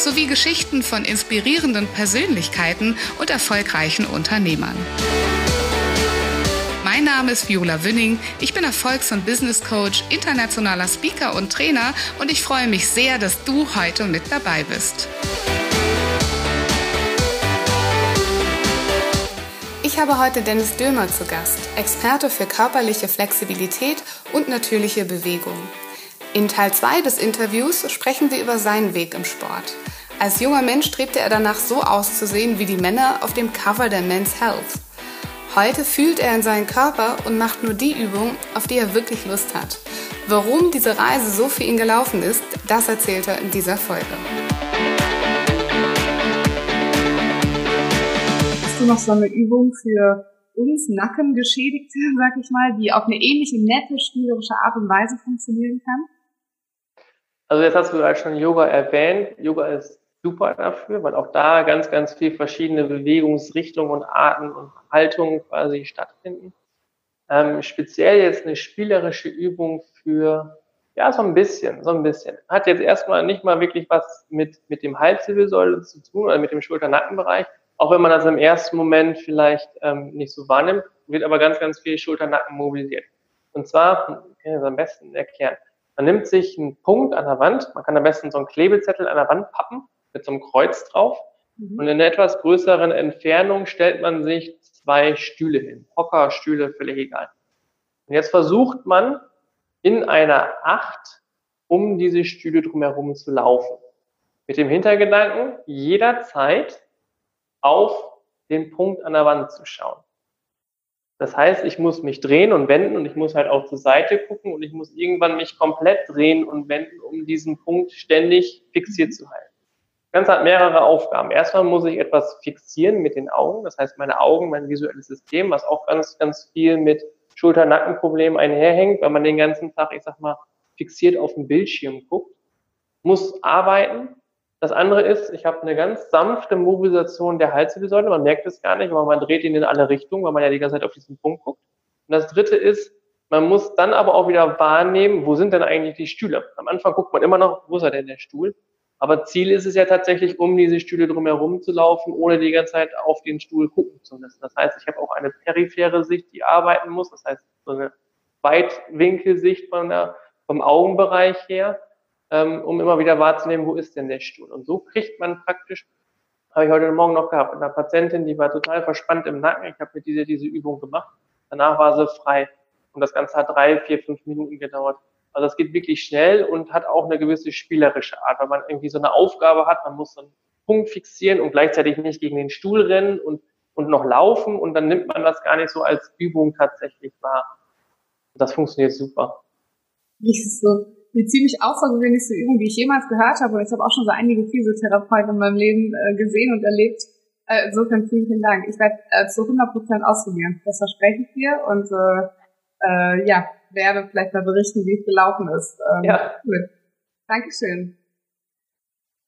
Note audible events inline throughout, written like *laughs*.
sowie Geschichten von inspirierenden Persönlichkeiten und erfolgreichen Unternehmern. Mein Name ist Viola Wünning. Ich bin Erfolgs- und Business Coach, internationaler Speaker und Trainer und ich freue mich sehr, dass du heute mit dabei bist. Ich habe heute Dennis Dömer zu Gast, Experte für körperliche Flexibilität und natürliche Bewegung. In Teil 2 des Interviews sprechen wir über seinen Weg im Sport. Als junger Mensch strebte er danach so auszusehen wie die Männer auf dem Cover der Men's Health. Heute fühlt er in seinen Körper und macht nur die Übung, auf die er wirklich Lust hat. Warum diese Reise so für ihn gelaufen ist, das erzählt er in dieser Folge. Hast du noch so eine Übung für uns Nackengeschädigte, *laughs* sag ich mal, die auf eine ähnliche nette, spielerische Art und Weise funktionieren kann? Also jetzt hast du gerade schon Yoga erwähnt. Yoga ist super dafür, weil auch da ganz, ganz viel verschiedene Bewegungsrichtungen und Arten und Haltungen quasi stattfinden. Ähm, speziell jetzt eine spielerische Übung für, ja, so ein bisschen, so ein bisschen. Hat jetzt erstmal nicht mal wirklich was mit, mit dem Halswirbelsäule zu tun oder mit dem Schulter-Nackenbereich, auch wenn man das im ersten Moment vielleicht ähm, nicht so wahrnimmt, wird aber ganz, ganz viel Schulter-Nacken mobilisiert. Und zwar, kann ich das am besten erklären. Man nimmt sich einen Punkt an der Wand, man kann am besten so einen Klebezettel an der Wand pappen mit so einem Kreuz drauf. Mhm. Und in einer etwas größeren Entfernung stellt man sich zwei Stühle hin. Hocker, Stühle, völlig egal. Und jetzt versucht man in einer Acht um diese Stühle drumherum zu laufen. Mit dem Hintergedanken, jederzeit auf den Punkt an der Wand zu schauen. Das heißt, ich muss mich drehen und wenden und ich muss halt auch zur Seite gucken und ich muss irgendwann mich komplett drehen und wenden, um diesen Punkt ständig fixiert zu halten. Das Ganze hat mehrere Aufgaben. Erstmal muss ich etwas fixieren mit den Augen. Das heißt, meine Augen, mein visuelles System, was auch ganz, ganz viel mit Schulter-Nackenproblemen einherhängt, weil man den ganzen Tag, ich sag mal, fixiert auf den Bildschirm guckt, muss arbeiten. Das andere ist, ich habe eine ganz sanfte Mobilisation der Halswirbelsäule. Man merkt es gar nicht, aber man dreht ihn in alle Richtungen, weil man ja die ganze Zeit auf diesen Punkt guckt. Und das dritte ist, man muss dann aber auch wieder wahrnehmen, wo sind denn eigentlich die Stühle? Am Anfang guckt man immer noch, wo ist er denn der Stuhl? Aber Ziel ist es ja tatsächlich, um diese Stühle drumherum zu laufen, ohne die ganze Zeit auf den Stuhl gucken zu müssen. Das heißt, ich habe auch eine periphere Sicht, die arbeiten muss. Das heißt, so eine Weitwinkelsicht von der, vom Augenbereich her, ähm, um immer wieder wahrzunehmen, wo ist denn der Stuhl. Und so kriegt man praktisch, habe ich heute Morgen noch gehabt, eine Patientin, die war total verspannt im Nacken. Ich habe mit dieser diese Übung gemacht. Danach war sie frei. Und das Ganze hat drei, vier, fünf Minuten gedauert. Also es geht wirklich schnell und hat auch eine gewisse spielerische Art, weil man irgendwie so eine Aufgabe hat, man muss so einen Punkt fixieren und gleichzeitig nicht gegen den Stuhl rennen und, und noch laufen und dann nimmt man das gar nicht so als Übung tatsächlich wahr. Das funktioniert super. Das so eine ziemlich außergewöhnlichste Übung, die ich jemals gehört habe. Und ich habe auch schon so einige Physiotherapeuten in meinem Leben äh, gesehen und erlebt. Äh, insofern vielen, vielen Dank. Ich werde äh, zu 100 Prozent ausprobieren. Das verspreche ich dir. Und äh, äh, ja, werde vielleicht mal berichten, wie es gelaufen ist. Ähm, ja. Cool. Dankeschön.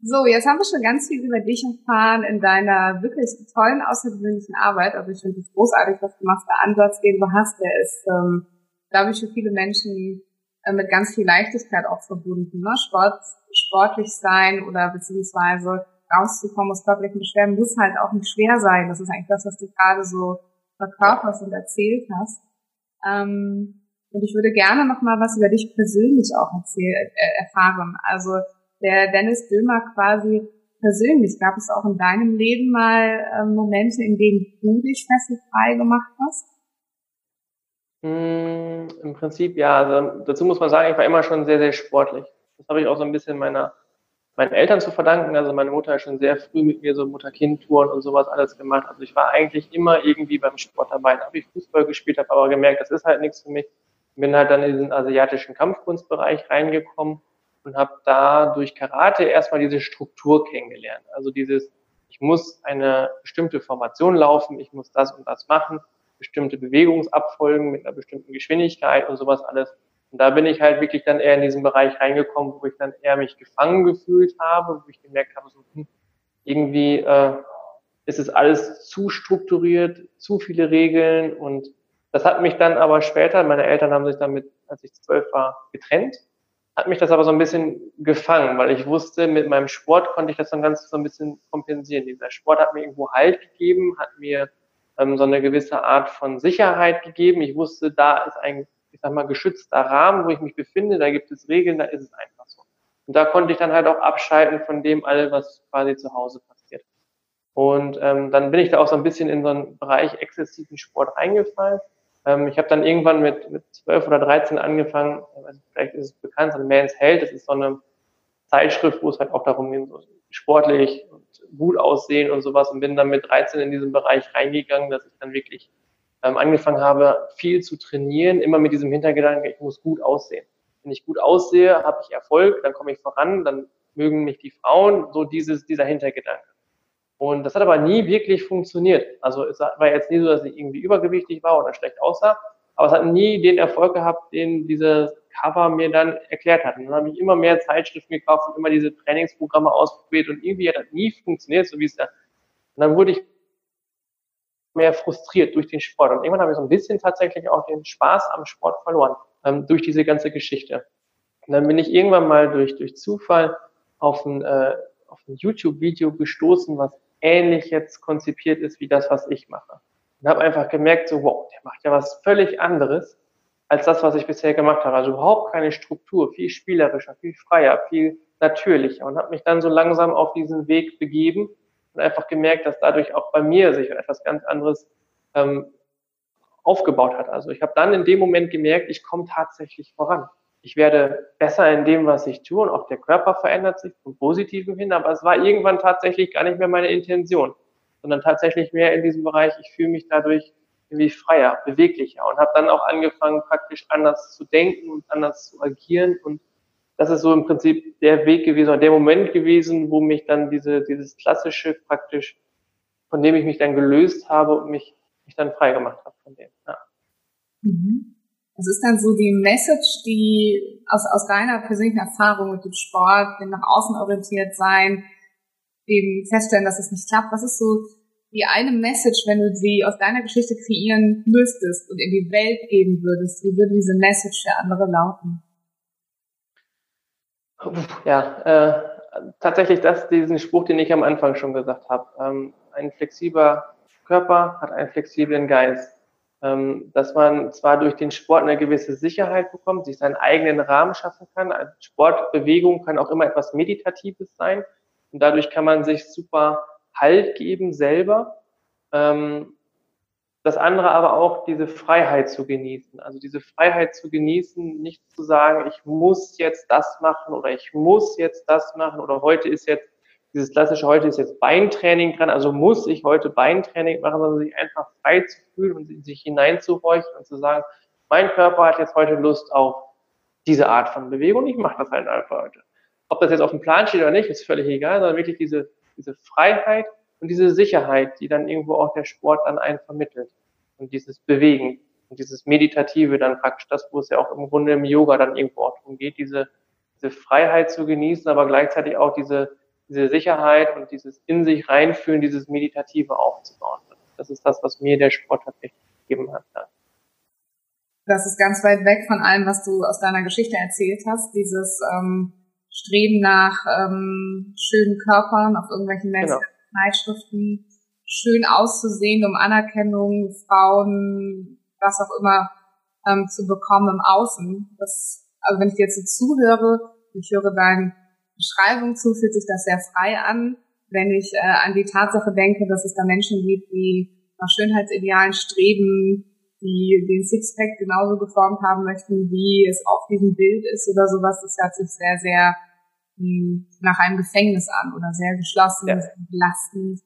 So, jetzt haben wir schon ganz viel über dich erfahren in deiner wirklich tollen, außergewöhnlichen Arbeit. Also ich finde es großartig, was du machst. Der Ansatz, den du hast, der ist, ähm, glaube ich, für viele Menschen mit ganz viel Leichtigkeit auch verbunden. Ne? Sport, sportlich sein oder beziehungsweise rauszukommen aus körperlichen Beschwerden muss halt auch nicht schwer sein. Das ist eigentlich das, was du gerade so verkörperst und erzählt hast. Ähm, und ich würde gerne noch mal was über dich persönlich auch erzählen, äh, erfahren. Also der Dennis Dömer quasi persönlich, gab es auch in deinem Leben mal äh, Momente, in denen du dich fesselfrei gemacht hast? Mm, Im Prinzip ja. Also dazu muss man sagen, ich war immer schon sehr, sehr sportlich. Das habe ich auch so ein bisschen meiner meinen Eltern zu verdanken. Also meine Mutter hat schon sehr früh mit mir so Mutter-Kind-Touren und sowas alles gemacht. Also ich war eigentlich immer irgendwie beim Sport dabei. Da habe ich Fußball gespielt, habe aber gemerkt, das ist halt nichts für mich bin halt dann in diesen asiatischen Kampfkunstbereich reingekommen und habe da durch Karate erstmal diese Struktur kennengelernt. Also dieses Ich muss eine bestimmte Formation laufen, ich muss das und das machen, bestimmte Bewegungsabfolgen mit einer bestimmten Geschwindigkeit und sowas alles. Und da bin ich halt wirklich dann eher in diesen Bereich reingekommen, wo ich dann eher mich gefangen gefühlt habe, wo ich gemerkt habe, so, hm, irgendwie äh, ist es alles zu strukturiert, zu viele Regeln und das hat mich dann aber später, meine Eltern haben sich damit, als ich zwölf war, getrennt, hat mich das aber so ein bisschen gefangen, weil ich wusste, mit meinem Sport konnte ich das dann ganz so ein bisschen kompensieren. Dieser Sport hat mir irgendwo Halt gegeben, hat mir ähm, so eine gewisse Art von Sicherheit gegeben. Ich wusste, da ist ein, ich sag mal, geschützter Rahmen, wo ich mich befinde, da gibt es Regeln, da ist es einfach so. Und da konnte ich dann halt auch abschalten von dem all, was quasi zu Hause passiert. Und ähm, dann bin ich da auch so ein bisschen in so einen Bereich exzessiven Sport reingefallen. Ähm, ich habe dann irgendwann mit, mit 12 oder 13 angefangen, also vielleicht ist es bekannt, so ein Man's Health, das ist so eine Zeitschrift, wo es halt auch darum geht, so sportlich und gut aussehen und sowas und bin dann mit 13 in diesen Bereich reingegangen, dass ich dann wirklich ähm, angefangen habe, viel zu trainieren, immer mit diesem Hintergedanken, ich muss gut aussehen. Wenn ich gut aussehe, habe ich Erfolg, dann komme ich voran, dann mögen mich die Frauen, so dieses, dieser Hintergedanke. Und das hat aber nie wirklich funktioniert. Also es war jetzt nie so, dass ich irgendwie übergewichtig war oder schlecht aussah, aber es hat nie den Erfolg gehabt, den dieses Cover mir dann erklärt hat. Und dann habe ich immer mehr Zeitschriften gekauft und immer diese Trainingsprogramme ausprobiert und irgendwie hat das nie funktioniert, so wie es da. Und dann wurde ich mehr frustriert durch den Sport. Und irgendwann habe ich so ein bisschen tatsächlich auch den Spaß am Sport verloren, ähm, durch diese ganze Geschichte. Und dann bin ich irgendwann mal durch, durch Zufall auf ein, äh, auf ein YouTube-Video gestoßen, was ähnlich jetzt konzipiert ist wie das, was ich mache. Und habe einfach gemerkt, so, wow, der macht ja was völlig anderes als das, was ich bisher gemacht habe. Also überhaupt keine Struktur, viel spielerischer, viel freier, viel natürlicher. Und habe mich dann so langsam auf diesen Weg begeben und einfach gemerkt, dass dadurch auch bei mir sich etwas ganz anderes ähm, aufgebaut hat. Also ich habe dann in dem Moment gemerkt, ich komme tatsächlich voran ich werde besser in dem, was ich tue und auch der Körper verändert sich zum Positiven hin, aber es war irgendwann tatsächlich gar nicht mehr meine Intention, sondern tatsächlich mehr in diesem Bereich, ich fühle mich dadurch irgendwie freier, beweglicher und habe dann auch angefangen, praktisch anders zu denken und anders zu agieren und das ist so im Prinzip der Weg gewesen oder der Moment gewesen, wo mich dann diese, dieses klassische praktisch, von dem ich mich dann gelöst habe und mich, mich dann frei gemacht habe von dem. Ja. Mhm. Was ist dann so die Message, die aus, aus deiner persönlichen Erfahrung mit dem Sport, dem nach außen orientiert sein, dem feststellen, dass es nicht klappt? Was ist so die eine Message, wenn du sie aus deiner Geschichte kreieren müsstest und in die Welt geben würdest? Wie würde diese Message für andere lauten? Ja, äh, tatsächlich das, diesen Spruch, den ich am Anfang schon gesagt habe. Ähm, ein flexibler Körper hat einen flexiblen Geist ähm, dass man zwar durch den Sport eine gewisse Sicherheit bekommt, sich seinen eigenen Rahmen schaffen kann. Sportbewegung kann auch immer etwas Meditatives sein und dadurch kann man sich super Halt geben selber. Ähm, das andere aber auch diese Freiheit zu genießen. Also diese Freiheit zu genießen, nicht zu sagen, ich muss jetzt das machen oder ich muss jetzt das machen oder heute ist jetzt dieses klassische heute ist jetzt Beintraining dran, also muss ich heute Beintraining machen, sondern sich einfach frei zu fühlen und sich hineinzuhorchen und zu sagen, mein Körper hat jetzt heute Lust auf diese Art von Bewegung, ich mache das halt einfach heute. Ob das jetzt auf dem Plan steht oder nicht, ist völlig egal, sondern wirklich diese, diese Freiheit und diese Sicherheit, die dann irgendwo auch der Sport an einen vermittelt. Und dieses Bewegen und dieses Meditative dann praktisch das, wo es ja auch im Grunde im Yoga dann irgendwo auch darum geht, diese, diese Freiheit zu genießen, aber gleichzeitig auch diese, diese Sicherheit und dieses in sich reinfühlen, dieses Meditative aufzubauen. Das ist das, was mir der Sport tatsächlich gegeben hat. Ja. Das ist ganz weit weg von allem, was du aus deiner Geschichte erzählt hast. Dieses ähm, Streben nach ähm, schönen Körpern auf irgendwelchen genau. Zeitschriften, schön auszusehen, um Anerkennung, Frauen, was auch immer ähm, zu bekommen im Außen. Das, also wenn ich dir jetzt so zuhöre, ich höre dein Beschreibung zu, fühlt sich das sehr frei an. Wenn ich äh, an die Tatsache denke, dass es da Menschen gibt, die nach Schönheitsidealen streben, die den Sixpack genauso geformt haben möchten, wie es auf diesem Bild ist oder sowas, das hört sich sehr, sehr mh, nach einem Gefängnis an oder sehr geschlossen, ja. belastend.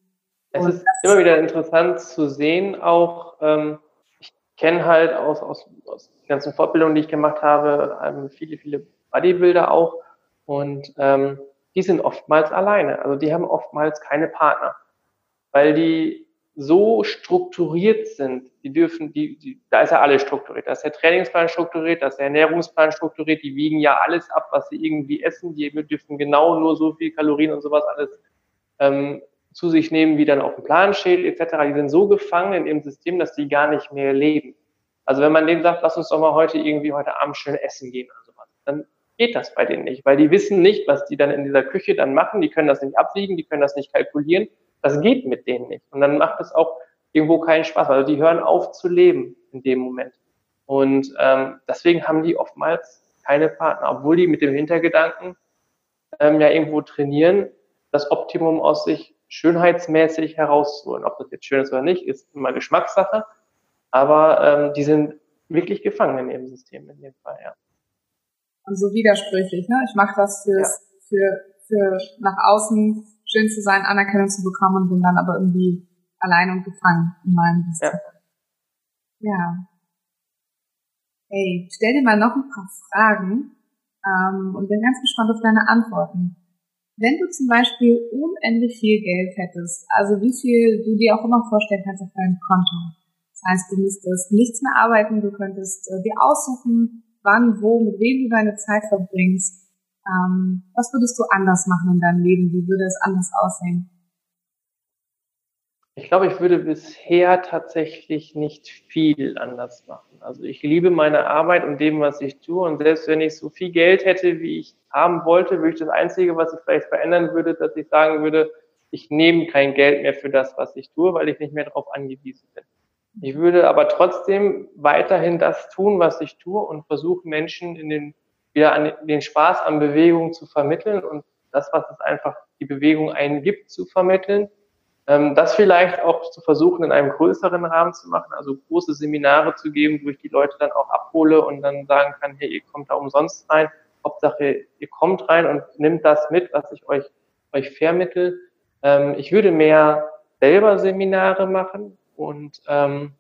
Es ist immer wieder interessant zu sehen, auch ähm, ich kenne halt aus, aus, aus den ganzen Fortbildungen, die ich gemacht habe, ähm, viele, viele Bodybuilder auch, und ähm, die sind oftmals alleine. Also die haben oftmals keine Partner. weil die so strukturiert sind, die dürfen, die, die, da ist ja alles strukturiert, da ist der Trainingsplan strukturiert, da ist der Ernährungsplan strukturiert, die wiegen ja alles ab, was sie irgendwie essen, die dürfen genau nur so viel Kalorien und sowas alles ähm, zu sich nehmen, wie dann auf dem Plan steht, etc. Die sind so gefangen in ihrem System, dass die gar nicht mehr leben. Also wenn man denen sagt, lass uns doch mal heute irgendwie heute Abend schön essen gehen oder sowas, dann geht das bei denen nicht, weil die wissen nicht, was die dann in dieser Küche dann machen, die können das nicht abwiegen, die können das nicht kalkulieren das geht mit denen nicht. Und dann macht es auch irgendwo keinen Spaß. Also die hören auf zu leben in dem Moment. Und ähm, deswegen haben die oftmals keine Partner, obwohl die mit dem Hintergedanken ähm, ja irgendwo trainieren, das Optimum aus sich schönheitsmäßig herauszuholen. Ob das jetzt schön ist oder nicht, ist immer Geschmackssache. Aber ähm, die sind wirklich gefangen in ihrem System in dem Fall, ja. Und so widersprüchlich, ne? Ich mache das fürs, ja. für, für nach außen schön zu sein, Anerkennung zu bekommen und bin dann aber irgendwie allein und gefangen in meinem System. Ja. ja. Hey, stell dir mal noch ein paar Fragen ähm, und bin ganz gespannt auf deine Antworten. Wenn du zum Beispiel unendlich viel Geld hättest, also wie viel du dir auch immer vorstellen kannst auf deinem Konto, das heißt, du müsstest nichts mehr arbeiten, du könntest äh, dir aussuchen, wann, wo, mit wem du deine Zeit verbringst, ähm, was würdest du anders machen in deinem Leben? Wie würde es anders aussehen? Ich glaube, ich würde bisher tatsächlich nicht viel anders machen. Also ich liebe meine Arbeit und dem, was ich tue. Und selbst wenn ich so viel Geld hätte, wie ich haben wollte, würde ich das Einzige, was ich vielleicht verändern würde, dass ich sagen würde, ich nehme kein Geld mehr für das, was ich tue, weil ich nicht mehr darauf angewiesen bin. Ich würde aber trotzdem weiterhin das tun, was ich tue und versuchen, Menschen in den wieder an den Spaß an Bewegung zu vermitteln und das, was es einfach die Bewegung einen gibt, zu vermitteln. Ähm, das vielleicht auch zu versuchen, in einem größeren Rahmen zu machen, also große Seminare zu geben, wo ich die Leute dann auch abhole und dann sagen kann, hey, ihr kommt da umsonst rein. Hauptsache, ihr kommt rein und nimmt das mit, was ich euch, euch vermittel. Ähm, ich würde mehr selber Seminare machen und ähm,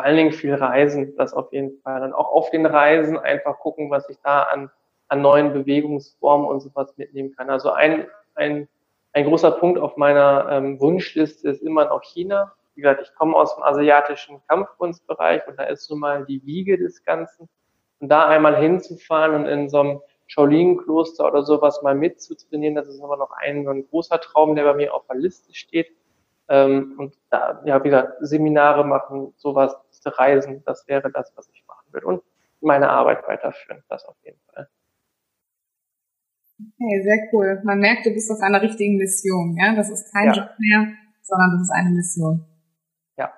vor allen Dingen viel reisen, das auf jeden Fall. Und auch auf den Reisen einfach gucken, was ich da an, an neuen Bewegungsformen und sowas mitnehmen kann. Also ein, ein, ein großer Punkt auf meiner ähm, Wunschliste ist immer noch China. Wie gesagt, ich komme aus dem asiatischen Kampfkunstbereich und da ist nun mal die Wiege des Ganzen. Und da einmal hinzufahren und in so einem Shaolin-Kloster oder sowas mal mitzutrainieren, das ist aber noch ein, ein großer Traum, der bei mir auf der Liste steht. Ähm, und da, ja, wie gesagt, Seminare machen, sowas, Reisen, das wäre das, was ich machen würde. Und meine Arbeit weiterführen, das auf jeden Fall. Okay, sehr cool. Man merkt, du bist auf einer richtigen Mission, ja? Das ist kein ja. Job mehr, sondern das ist eine Mission. Ja.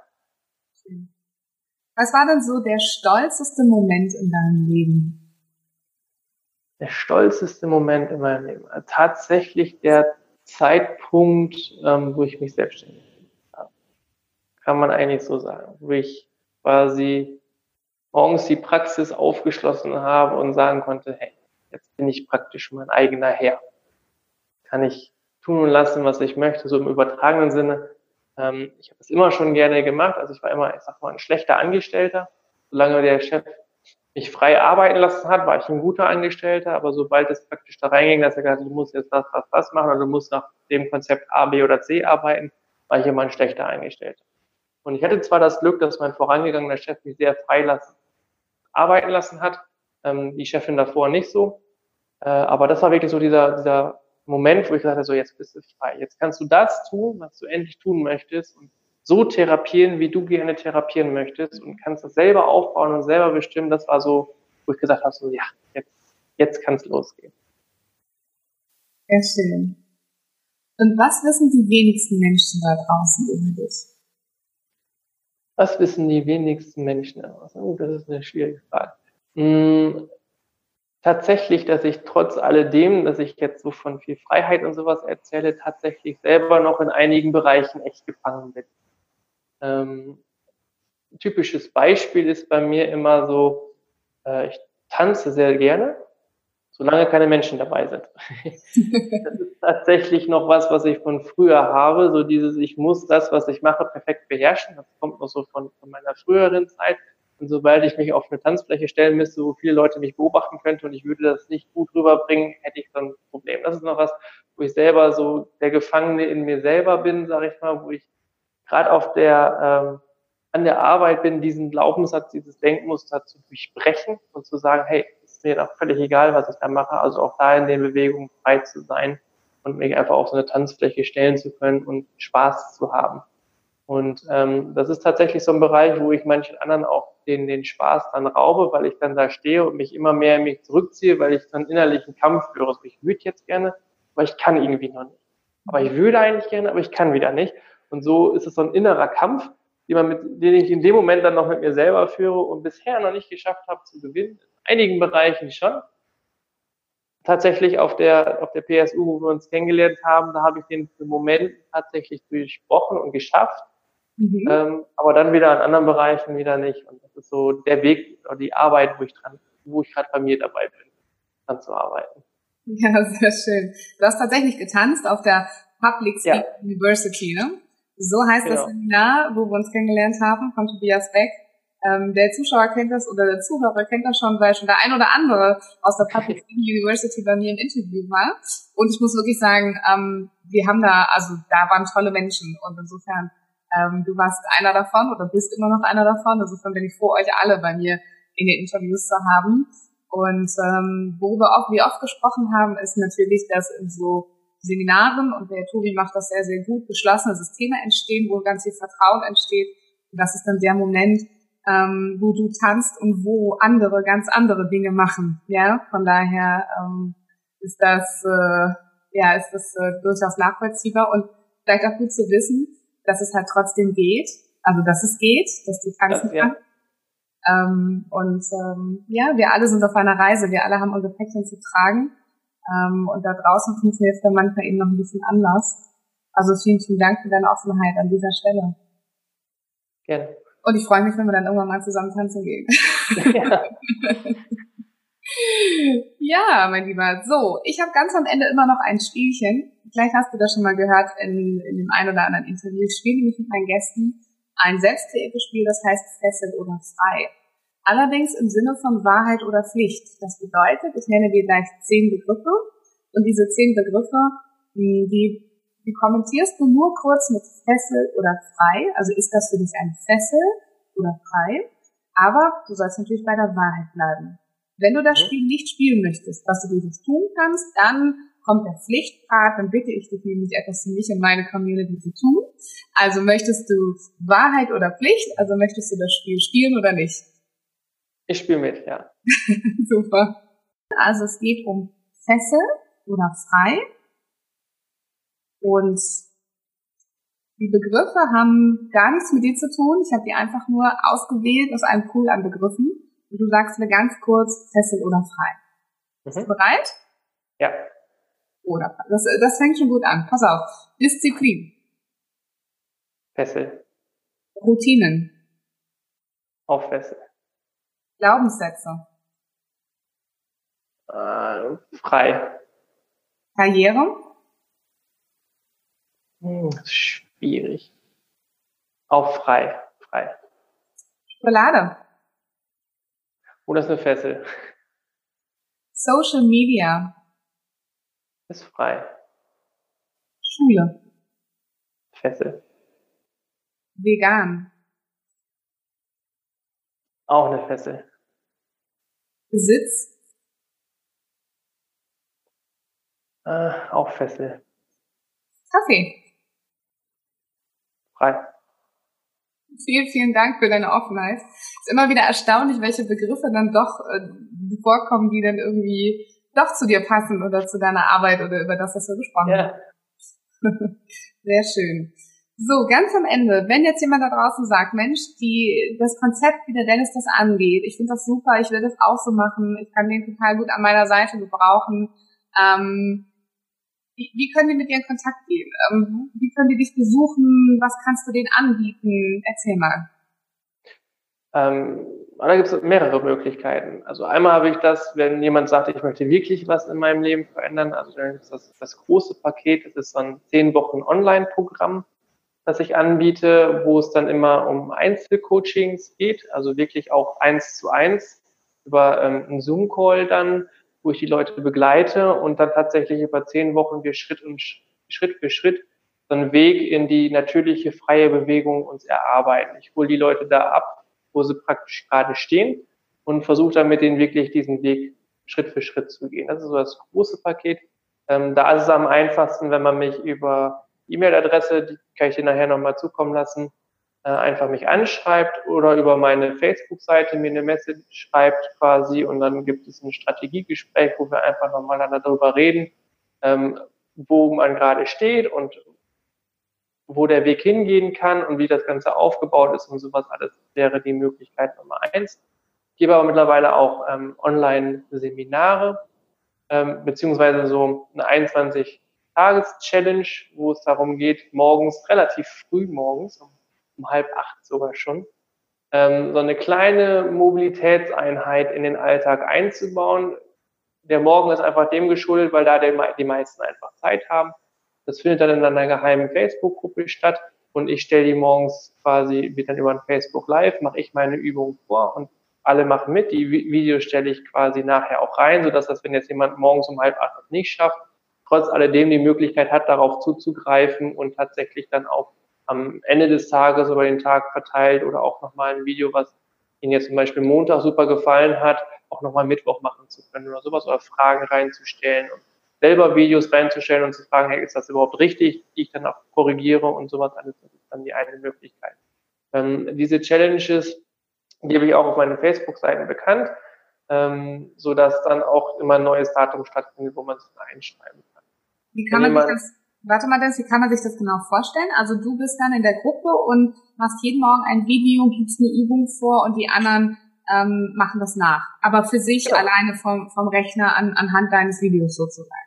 Was war denn so der stolzeste Moment in deinem Leben? Der stolzeste Moment in meinem Leben. Tatsächlich der Zeitpunkt, ähm, wo ich mich selbstständig habe. Kann man eigentlich so sagen. Wo ich quasi morgens die Praxis aufgeschlossen habe und sagen konnte, hey, jetzt bin ich praktisch mein eigener Herr. Kann ich tun und lassen, was ich möchte, so im übertragenen Sinne. Ähm, ich habe es immer schon gerne gemacht. Also ich war immer, ich sag mal, ein schlechter Angestellter. Solange der Chef mich frei arbeiten lassen hat, war ich ein guter Angestellter, aber sobald es praktisch da reinging, dass er gesagt hat, du musst jetzt das, das, das machen oder du musst nach dem Konzept A, B oder C arbeiten, war ich immer ein schlechter Angestellter. Und ich hatte zwar das Glück, dass mein vorangegangener Chef mich sehr frei lassen, arbeiten lassen hat, ähm, die Chefin davor nicht so, äh, aber das war wirklich so dieser, dieser Moment, wo ich habe, so jetzt bist du frei, jetzt kannst du das tun, was du endlich tun möchtest und so therapieren, wie du gerne therapieren möchtest und kannst das selber aufbauen und selber bestimmen. Das war so, wo ich gesagt habe, so ja, jetzt, jetzt kann es losgehen. Sehr schön. Und was wissen die wenigsten Menschen da draußen über dich? Was wissen die wenigsten Menschen draußen? Oh, das ist eine schwierige Frage. Hm, tatsächlich, dass ich trotz alledem, dass ich jetzt so von viel Freiheit und sowas erzähle, tatsächlich selber noch in einigen Bereichen echt gefangen bin. Ähm, typisches Beispiel ist bei mir immer so, äh, ich tanze sehr gerne, solange keine Menschen dabei sind. *laughs* das ist tatsächlich noch was, was ich von früher habe, so dieses, ich muss das, was ich mache, perfekt beherrschen. Das kommt noch so von, von meiner früheren Zeit. Und sobald ich mich auf eine Tanzfläche stellen müsste, wo viele Leute mich beobachten könnten und ich würde das nicht gut rüberbringen, hätte ich dann ein Problem. Das ist noch was, wo ich selber so der Gefangene in mir selber bin, sage ich mal, wo ich gerade auf der ähm, an der Arbeit bin, diesen Glaubenssatz, dieses Denkmuster zu durchbrechen und zu sagen, hey, mir doch völlig egal, was ich da mache, also auch da in den Bewegungen frei zu sein und mich einfach auf so eine Tanzfläche stellen zu können und Spaß zu haben. Und ähm, das ist tatsächlich so ein Bereich, wo ich manchen anderen auch den, den Spaß dann raube, weil ich dann da stehe und mich immer mehr in mich zurückziehe, weil ich dann innerlichen Kampf führe. Also ich würde jetzt gerne, aber ich kann irgendwie noch nicht. Aber ich würde eigentlich gerne, aber ich kann wieder nicht. Und so ist es so ein innerer Kampf, den, man mit, den ich in dem Moment dann noch mit mir selber führe und bisher noch nicht geschafft habe zu gewinnen. In einigen Bereichen schon. Tatsächlich auf der, auf der PSU, wo wir uns kennengelernt haben, da habe ich den Moment tatsächlich durchbrochen und geschafft. Mhm. Ähm, aber dann wieder in anderen Bereichen wieder nicht. Und das ist so der Weg oder die Arbeit, wo ich dran, wo ich gerade bei mir dabei bin, dran zu arbeiten. Ja, sehr schön. Du hast tatsächlich getanzt auf der Public Speaking ja. University, ne? So heißt genau. das Seminar, wo wir uns kennengelernt haben, von Tobias Beck. Ähm, der Zuschauer kennt das oder der Zuhörer kennt das schon, weil schon der ein oder andere aus der Public *laughs* University bei mir im Interview war. Und ich muss wirklich sagen, ähm, wir haben da, also da waren tolle Menschen und insofern, ähm, du warst einer davon oder bist immer noch einer davon. Insofern bin ich froh, euch alle bei mir in den Interviews zu haben. Und ähm, worüber auch wir oft gesprochen haben, ist natürlich, dass in so Seminaren und der Tobi macht das sehr, sehr gut, geschlossene Systeme entstehen, wo ganz viel Vertrauen entsteht. Und das ist dann der Moment, ähm, wo du tanzt und wo andere ganz andere Dinge machen. Ja, von daher ähm, ist das äh, ja ist das äh, durchaus nachvollziehbar und vielleicht auch gut zu wissen, dass es halt trotzdem geht, also dass es geht, dass du tanzen ja, kannst. Ähm, und ähm, ja, wir alle sind auf einer Reise, wir alle haben unser Päckchen zu tragen ähm, und da draußen funktioniert es dann manchmal eben noch ein bisschen anders. Also vielen, vielen Dank für deine Offenheit an dieser Stelle. Gerne. Und ich freue mich, wenn wir dann irgendwann mal zusammen tanzen gehen. Ja. *laughs* ja, mein Lieber. So, ich habe ganz am Ende immer noch ein Spielchen. Vielleicht hast du das schon mal gehört in, in dem einen oder anderen Interview. Ich spiele nämlich mit meinen Gästen ein selbstkreiertes Spiel, das heißt Fessel oder Frei. Allerdings im Sinne von Wahrheit oder Pflicht. Das bedeutet, ich nenne dir gleich zehn Begriffe und diese zehn Begriffe, die, die kommentierst du nur kurz mit Fessel oder frei. Also ist das für dich ein Fessel oder frei? Aber du sollst natürlich bei der Wahrheit bleiben. Wenn du das. Spiel nicht spielen möchtest, was du dieses tun kannst, dann kommt der Pflichtpart, dann bitte ich dich nämlich etwas für mich und meine Community zu tun. Also möchtest du Wahrheit oder Pflicht? Also möchtest du das Spiel spielen oder nicht? Ich spiele mit, ja. *laughs* Super. Also es geht um Fessel oder frei. Und die Begriffe haben gar nichts mit dir zu tun. Ich habe die einfach nur ausgewählt aus einem Pool an Begriffen. Und du sagst mir ganz kurz Fessel oder frei. Mhm. Bist du bereit? Ja. Oder das, das fängt schon gut an. Pass auf. Disziplin. Fessel. Routinen. Auch Fessel. Glaubenssätze? Äh, frei. Karriere? Hm, schwierig. Auch frei. Frei. Schokolade? Oder ist eine Fessel? Social Media? Ist frei. Schule? Fessel. Vegan? Auch eine Fessel. Besitz? Äh, auch Fessel. Kaffee. Frei. Vielen, vielen Dank für deine Offenheit. Es ist immer wieder erstaunlich, welche Begriffe dann doch äh, vorkommen, die dann irgendwie doch zu dir passen oder zu deiner Arbeit oder über das, was wir gesprochen haben. Ja. *laughs* Sehr schön. So, ganz am Ende, wenn jetzt jemand da draußen sagt, Mensch, die, das Konzept, wie der Dennis das angeht, ich finde das super, ich will das auch so machen, ich kann den total gut an meiner Seite gebrauchen, ähm, wie, wie können die mit dir in Kontakt gehen? Ähm, wie können die dich besuchen? Was kannst du denen anbieten? Erzähl mal. Ähm, da gibt es mehrere Möglichkeiten. Also einmal habe ich das, wenn jemand sagt, ich möchte wirklich was in meinem Leben verändern, also dann ist das, das große Paket, das ist so ein zehn Wochen Online-Programm, das ich anbiete, wo es dann immer um Einzelcoachings geht, also wirklich auch eins zu eins über ähm, einen Zoom-Call dann, wo ich die Leute begleite und dann tatsächlich über zehn Wochen wir Schritt und Schritt für Schritt so einen Weg in die natürliche freie Bewegung uns erarbeiten. Ich hole die Leute da ab, wo sie praktisch gerade stehen und versuche dann mit denen wirklich diesen Weg Schritt für Schritt zu gehen. Das ist so das große Paket. Ähm, da ist es am einfachsten, wenn man mich über E-Mail-Adresse, die kann ich dir nachher nochmal zukommen lassen, einfach mich anschreibt oder über meine Facebook-Seite mir eine Message schreibt quasi und dann gibt es ein Strategiegespräch, wo wir einfach nochmal darüber reden, ähm, wo man gerade steht und wo der Weg hingehen kann und wie das Ganze aufgebaut ist und sowas alles wäre die Möglichkeit Nummer eins. Ich gebe aber mittlerweile auch ähm, Online-Seminare, ähm, beziehungsweise so eine 21 Tages-Challenge, wo es darum geht, morgens, relativ früh morgens, um, um halb acht sogar schon, ähm, so eine kleine Mobilitätseinheit in den Alltag einzubauen. Der Morgen ist einfach dem geschuldet, weil da die, meisten einfach Zeit haben. Das findet dann in einer geheimen Facebook-Gruppe statt und ich stelle die morgens quasi, wird dann über ein Facebook Live, mache ich meine Übung vor und alle machen mit. Die Videos stelle ich quasi nachher auch rein, sodass das, wenn jetzt jemand morgens um halb acht nicht schafft, trotz alledem die Möglichkeit hat, darauf zuzugreifen und tatsächlich dann auch am Ende des Tages über den Tag verteilt oder auch nochmal ein Video, was Ihnen jetzt zum Beispiel Montag super gefallen hat, auch nochmal Mittwoch machen zu können oder sowas oder Fragen reinzustellen und selber Videos reinzustellen und zu fragen, hey, ist das überhaupt richtig, die ich dann auch korrigiere und sowas alles, das ist dann die eine Möglichkeit. Ähm, diese Challenges gebe ich auch auf meinen Facebook-Seiten bekannt, ähm, so dass dann auch immer ein neues Datum stattfindet, wo man es einschreiben kann. Wie kann man das, warte mal, das, wie kann man sich das genau vorstellen? Also du bist dann in der Gruppe und machst jeden Morgen ein Video, gibst eine Übung vor und die anderen ähm, machen das nach. Aber für sich ja. alleine vom, vom Rechner an, anhand deines Videos sozusagen.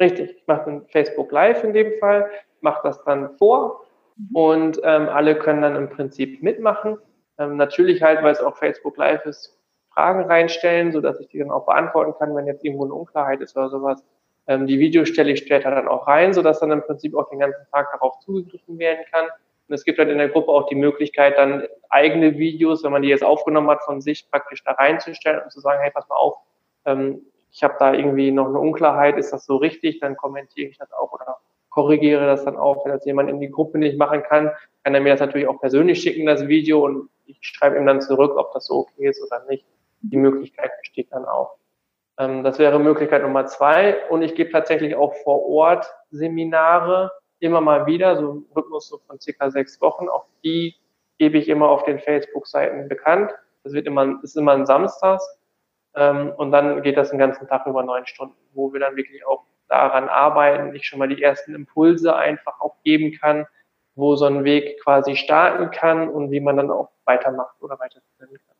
Richtig, ich mache ein Facebook Live in dem Fall, mache das dann vor mhm. und ähm, alle können dann im Prinzip mitmachen. Ähm, natürlich halt, weil es auch Facebook Live ist, Fragen reinstellen, so dass ich die dann auch beantworten kann, wenn jetzt irgendwo eine Unklarheit ist oder sowas. Ähm, die Videos stelle ich später dann auch rein, sodass dann im Prinzip auch den ganzen Tag darauf zugegriffen werden kann. Und es gibt dann in der Gruppe auch die Möglichkeit, dann eigene Videos, wenn man die jetzt aufgenommen hat, von sich praktisch da reinzustellen und zu sagen, hey, pass mal auf, ähm, ich habe da irgendwie noch eine Unklarheit, ist das so richtig, dann kommentiere ich das auch oder korrigiere das dann auch. Wenn das jemand in die Gruppe nicht machen kann, kann er mir das natürlich auch persönlich schicken, das Video, und ich schreibe ihm dann zurück, ob das so okay ist oder nicht. Die Möglichkeit besteht dann auch. Ähm, das wäre Möglichkeit Nummer zwei. Und ich gebe tatsächlich auch vor Ort Seminare immer mal wieder, so ein Rhythmus so von circa sechs Wochen. Auch die gebe ich immer auf den Facebook-Seiten bekannt. Das wird immer, ist immer ein Samstags. Ähm, und dann geht das den ganzen Tag über neun Stunden, wo wir dann wirklich auch daran arbeiten, ich schon mal die ersten Impulse einfach auch geben kann, wo so ein Weg quasi starten kann und wie man dann auch weitermacht oder weiterführen kann.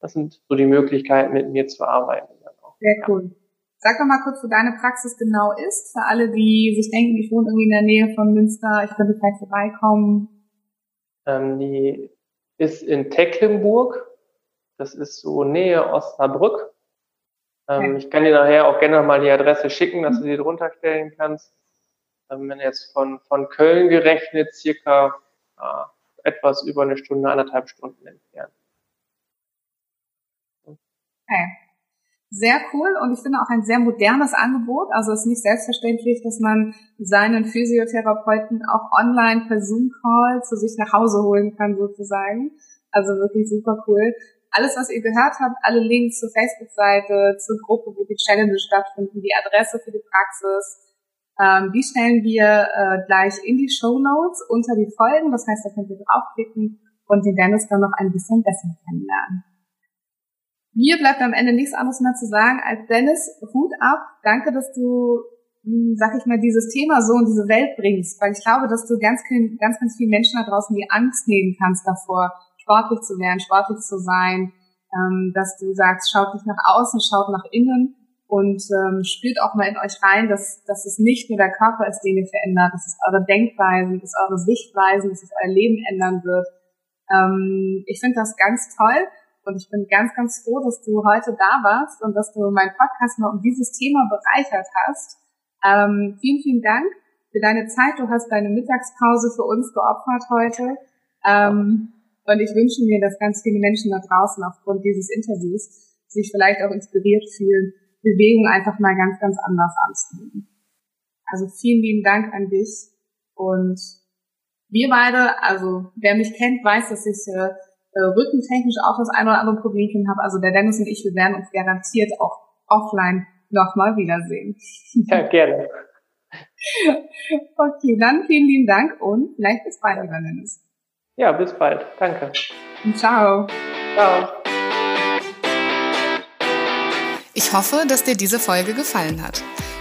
Das sind so die Möglichkeiten, mit mir zu arbeiten. Sehr cool. Sag doch mal kurz, wo deine Praxis genau ist, für alle, die sich denken, ich wohne irgendwie in der Nähe von Münster, ich könnte vielleicht vorbeikommen. Ähm, die ist in Tecklenburg. Das ist so Nähe Osnabrück. Ähm, okay. Ich kann dir nachher auch gerne mal die Adresse schicken, dass du sie drunter stellen kannst. Ähm, wenn jetzt von, von Köln gerechnet, circa äh, etwas über eine Stunde, anderthalb Stunden entfernt. Okay sehr cool und ich finde auch ein sehr modernes Angebot. Also es ist nicht selbstverständlich, dass man seinen Physiotherapeuten auch online per Zoom-Call zu sich nach Hause holen kann sozusagen. Also wirklich super cool. Alles, was ihr gehört habt, alle Links zur Facebook-Seite, zur Gruppe, wo die Challenges stattfinden, die Adresse für die Praxis, ähm, die stellen wir äh, gleich in die Show Notes unter die Folgen. Das heißt, da könnt ihr draufklicken und den Dennis dann noch ein bisschen besser kennenlernen. Mir bleibt am Ende nichts anderes mehr zu sagen als Dennis, Hut ab. Danke, dass du, sag ich mal, dieses Thema so in diese Welt bringst, weil ich glaube, dass du ganz, ganz, ganz vielen Menschen da draußen die Angst nehmen kannst davor, sportlich zu werden, sportlich zu sein, ähm, dass du sagst, schaut nicht nach außen, schaut nach innen und ähm, spürt auch mal in euch rein, dass, dass es nicht nur der Körper ist, den ihr verändert, dass es eure Denkweisen, dass eure Sichtweisen, dass es euer Leben ändern wird. Ähm, ich finde das ganz toll und ich bin ganz, ganz froh, dass du heute da warst und dass du meinen Podcast mal um dieses Thema bereichert hast. Ähm, vielen, vielen Dank. für deine Zeit. Du hast deine Mittagspause für uns geopfert heute. Ähm, und ich wünsche mir, dass ganz viele Menschen da draußen aufgrund dieses Interviews sich vielleicht auch inspiriert fühlen, Bewegung einfach mal ganz, ganz anders anzunehmen. Also vielen lieben Dank an dich und wir beide, also wer mich kennt, weiß, dass ich äh, äh, rückentechnisch auch das ein oder andere Problemchen habe. Also der Dennis und ich, wir werden uns garantiert auch offline nochmal wiedersehen. Ja, gerne. *laughs* okay, dann vielen lieben Dank und vielleicht bis bald, lieber Dennis. Ja, bis bald. Danke. Und ciao. Ciao. Ich hoffe, dass dir diese Folge gefallen hat.